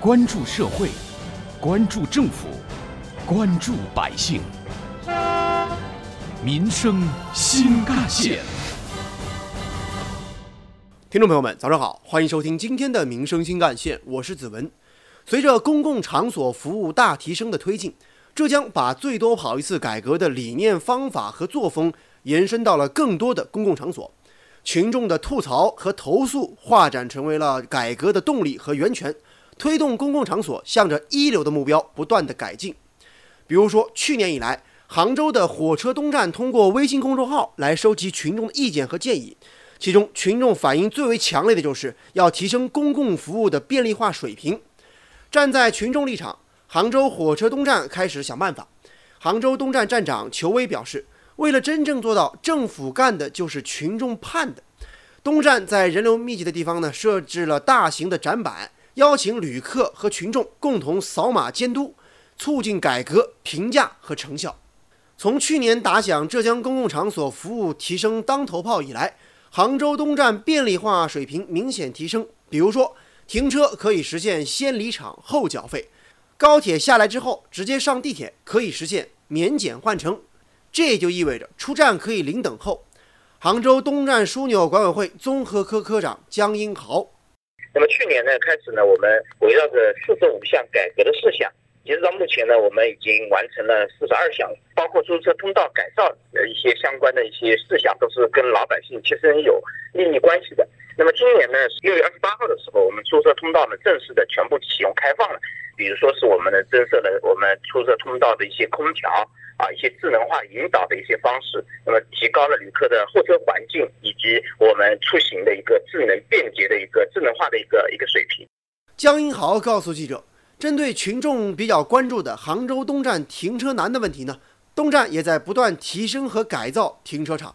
关注社会，关注政府，关注百姓，民生新干线。听众朋友们，早上好，欢迎收听今天的民生新干线，我是子文。随着公共场所服务大提升的推进，浙江把最多跑一次改革的理念、方法和作风延伸到了更多的公共场所。群众的吐槽和投诉化展成为了改革的动力和源泉，推动公共场所向着一流的目标不断的改进。比如说，去年以来，杭州的火车东站通过微信公众号来收集群众的意见和建议，其中群众反映最为强烈的就是要提升公共服务的便利化水平。站在群众立场，杭州火车东站开始想办法。杭州东站站长裘威表示。为了真正做到政府干的就是群众盼的，东站在人流密集的地方呢，设置了大型的展板，邀请旅客和群众共同扫码监督，促进改革评价和成效。从去年打响浙江公共场所服务提升当头炮以来，杭州东站便利化水平明显提升。比如说，停车可以实现先离场后缴费，高铁下来之后直接上地铁可以实现免检换乘。这就意味着出站可以零等候。杭州东站枢纽管委会综合科科长江英豪。那么去年呢开始呢，我们围绕着四十五项改革的事项，截止到目前呢，我们已经完成了四十二项，包括出租车通道改造的一些相关的一些事项，都是跟老百姓切身有利益关系的。那么今年呢，六月二十八号的时候，我们出租车通道呢正式的全部启用开放了，比如说是我们的增设了我们出租车通道的一些空调。啊，一些智能化引导的一些方式，那么提高了旅客的候车环境以及我们出行的一个智能便捷的一个智能化的一个一个水平。江英豪告诉记者，针对群众比较关注的杭州东站停车难的问题呢，东站也在不断提升和改造停车场。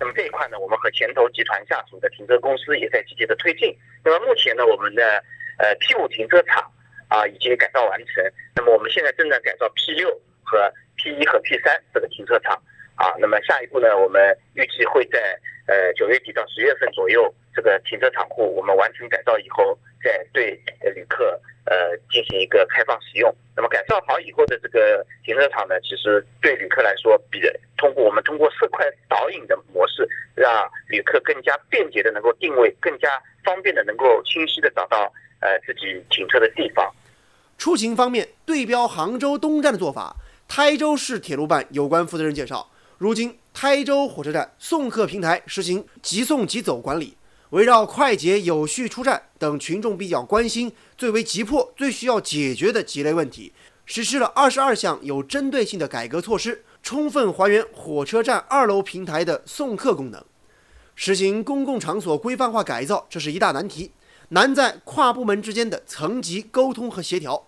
那么这一块呢，我们和前头集团下属的停车公司也在积极的推进。那么目前呢，我们的呃 P 五停车场啊已经改造完成，那么我们现在正在改造 P 六和。P 一和 P 三这个停车场啊，那么下一步呢，我们预计会在呃九月底到十月份左右，这个停车场库我们完成改造以后，再对旅客呃进行一个开放使用。那么改造好以后的这个停车场呢，其实对旅客来说，比通过我们通过色块导引的模式，让旅客更加便捷的能够定位，更加方便的能够清晰的找到呃自己停车的地方。出行方面，对标杭州东站的做法。台州市铁路办有关负责人介绍，如今台州火车站送客平台实行即送即走管理，围绕快捷有序出站等群众比较关心、最为急迫、最需要解决的几类问题，实施了二十二项有针对性的改革措施，充分还原火车站二楼平台的送客功能。实行公共场所规范化改造，这是一大难题，难在跨部门之间的层级沟通和协调。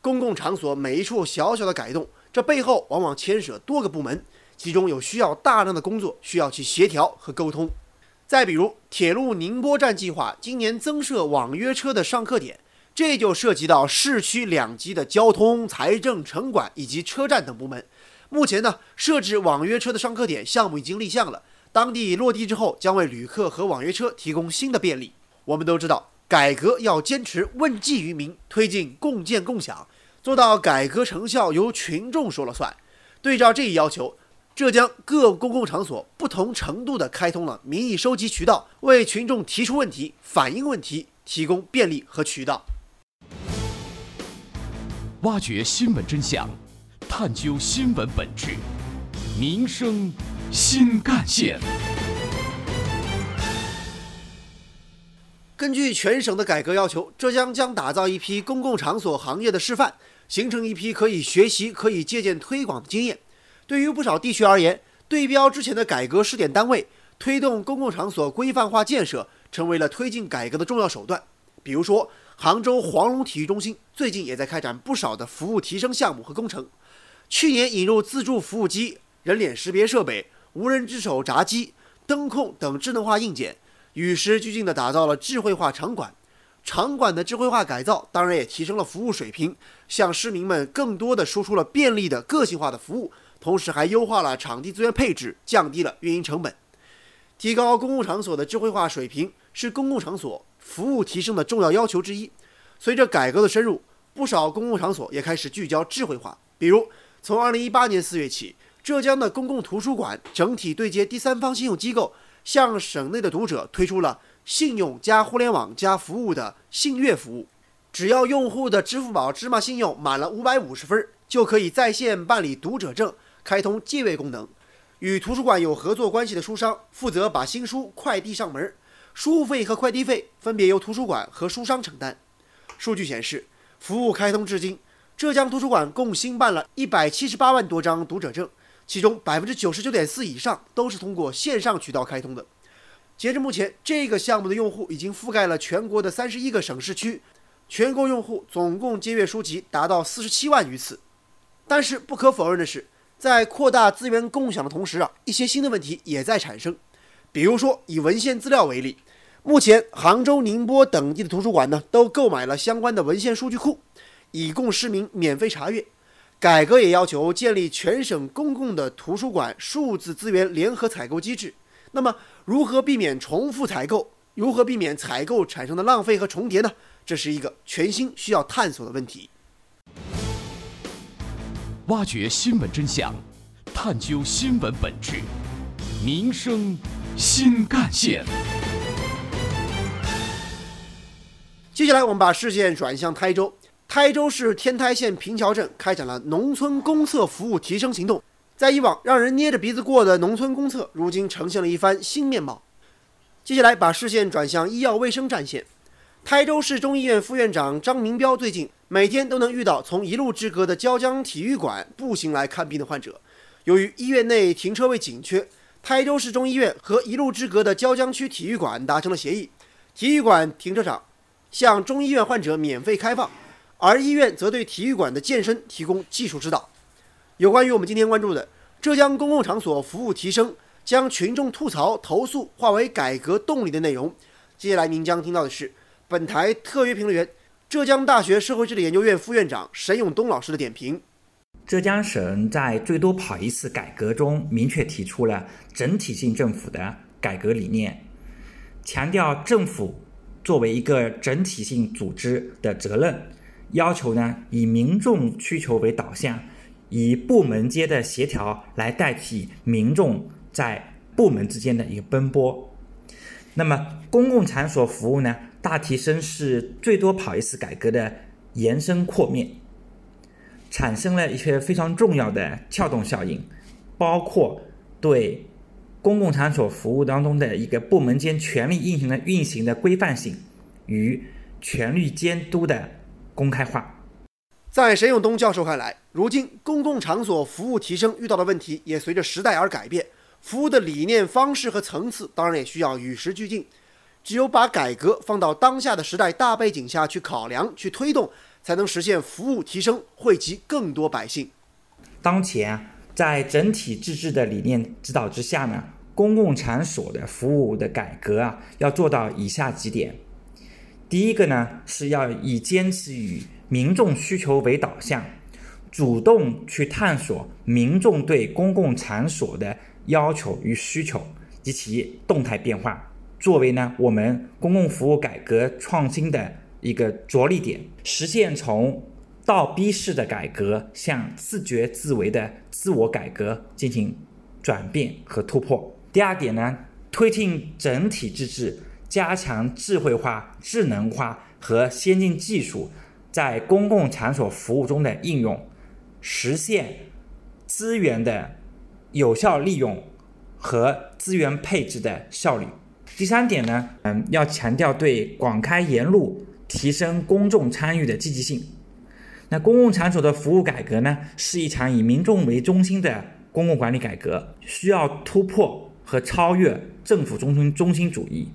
公共场所每一处小小的改动。这背后往往牵涉多个部门，其中有需要大量的工作需要去协调和沟通。再比如，铁路宁波站计划今年增设网约车的上客点，这就涉及到市区两级的交通、财政、城管以及车站等部门。目前呢，设置网约车的上客点项目已经立项了，当地落地之后将为旅客和网约车提供新的便利。我们都知道，改革要坚持问计于民，推进共建共享。做到改革成效由群众说了算。对照这一要求，浙江各公共场所不同程度地开通了民意收集渠道，为群众提出问题、反映问题提供便利和渠道。挖掘新闻真相，探究新闻本质，民生新干线。根据全省的改革要求，浙江将打造一批公共场所行业的示范。形成一批可以学习、可以借鉴、推广的经验。对于不少地区而言，对标之前的改革试点单位，推动公共场所规范化建设，成为了推进改革的重要手段。比如说，杭州黄龙体育中心最近也在开展不少的服务提升项目和工程。去年引入自助服务机、人脸识别设备、无人值守闸机、灯控等智能化硬件，与时俱进地打造了智慧化场馆。场馆的智慧化改造，当然也提升了服务水平，向市民们更多的输出了便利的个性化的服务，同时还优化了场地资源配置，降低了运营成本。提高公共场所的智慧化水平是公共场所服务提升的重要要求之一。随着改革的深入，不少公共场所也开始聚焦智慧化。比如，从2018年4月起，浙江的公共图书馆整体对接第三方信用机构，向省内的读者推出了信用加互联网加服务的信阅服务。只要用户的支付宝芝麻信用满了550分，就可以在线办理读者证，开通借阅功能。与图书馆有合作关系的书商负责把新书快递上门，书费和快递费分别由图书馆和书商承担。数据显示，服务开通至今，浙江图书馆共新办了一百七十八万多张读者证，其中百分之九十九点四以上都是通过线上渠道开通的。截至目前，这个项目的用户已经覆盖了全国的三十一个省市区。全国用户总共借阅书籍达到四十七万余次，但是不可否认的是，在扩大资源共享的同时啊，一些新的问题也在产生。比如说，以文献资料为例，目前杭州、宁波等地的图书馆呢，都购买了相关的文献数据库，以供市民免费查阅。改革也要求建立全省公共的图书馆数字资源联合采购机制。那么，如何避免重复采购？如何避免采购产生的浪费和重叠呢？这是一个全新需要探索的问题。挖掘新闻真相，探究新闻本质，民生新干线。接下来，我们把视线转向台州。台州市天台县平桥镇开展了农村公厕服务提升行动。在以往让人捏着鼻子过的农村公厕，如今呈现了一番新面貌。接下来，把视线转向医药卫生战线。台州市中医院副院长张明彪最近每天都能遇到从一路之隔的椒江体育馆步行来看病的患者。由于医院内停车位紧缺，台州市中医院和一路之隔的椒江区体育馆达成了协议，体育馆停车场向中医院患者免费开放，而医院则对体育馆的健身提供技术指导。有关于我们今天关注的浙江公共场所服务提升，将群众吐槽投诉化为改革动力的内容，接下来您将听到的是。本台特约评论员、浙江大学社会治理研究院副院长沈永东老师的点评：浙江省在“最多跑一次”改革中明确提出了整体性政府的改革理念，强调政府作为一个整体性组织的责任，要求呢以民众需求为导向，以部门间的协调来代替民众在部门之间的一个奔波。那么，公共场所服务呢？大提升是最多跑一次改革的延伸扩面，产生了一些非常重要的撬动效应，包括对公共场所服务当中的一个部门间权力运行的运行的规范性与权力监督的公开化。在沈永东教授看来，如今公共场所服务提升遇到的问题也随着时代而改变，服务的理念、方式和层次当然也需要与时俱进。只有把改革放到当下的时代大背景下去考量、去推动，才能实现服务提升，惠及更多百姓。当前，在整体自治的理念指导之下呢，公共场所的服务的改革啊，要做到以下几点：第一个呢，是要以坚持以民众需求为导向，主动去探索民众对公共场所的要求与需求及其动态变化。作为呢，我们公共服务改革创新的一个着力点，实现从倒逼式的改革向自觉自为的自我改革进行转变和突破。第二点呢，推进整体自治，加强智慧化、智能化和先进技术在公共场所服务中的应用，实现资源的有效利用和资源配置的效率。第三点呢，嗯，要强调对广开言路、提升公众参与的积极性。那公共场所的服务改革呢，是一场以民众为中心的公共管理改革，需要突破和超越政府中心中心主义，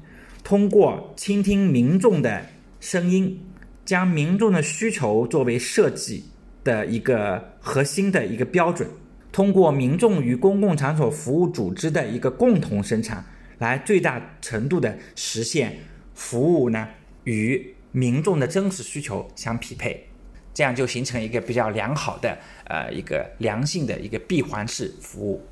通过倾听民众的声音，将民众的需求作为设计的一个核心的一个标准，通过民众与公共场所服务组织的一个共同生产。来最大程度的实现服务呢与民众的真实需求相匹配，这样就形成一个比较良好的呃一个良性的一个闭环式服务。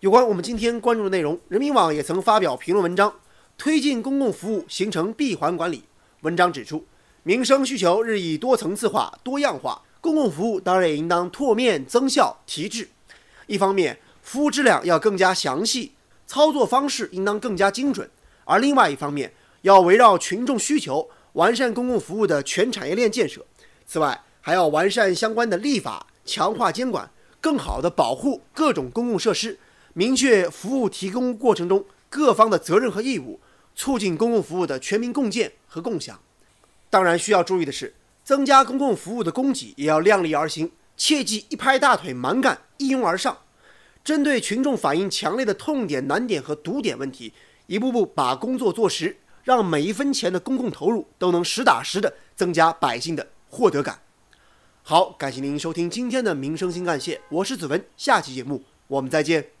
有关我们今天关注的内容，人民网也曾发表评论文章，推进公共服务形成闭环管理。文章指出，民生需求日益多层次化、多样化，公共服务当然也应当拓面增效提质。一方面，服务质量要更加详细，操作方式应当更加精准；而另外一方面，要围绕群众需求，完善公共服务的全产业链建设。此外，还要完善相关的立法，强化监管，更好地保护各种公共设施，明确服务提供过程中各方的责任和义务，促进公共服务的全民共建和共享。当然，需要注意的是，增加公共服务的供给也要量力而行，切忌一拍大腿蛮干、一拥而上。针对群众反映强烈的痛点、难点和堵点问题，一步步把工作做实，让每一分钱的公共投入都能实打实的增加百姓的获得感。好，感谢您收听今天的民生新干线，我是子文，下期节目我们再见。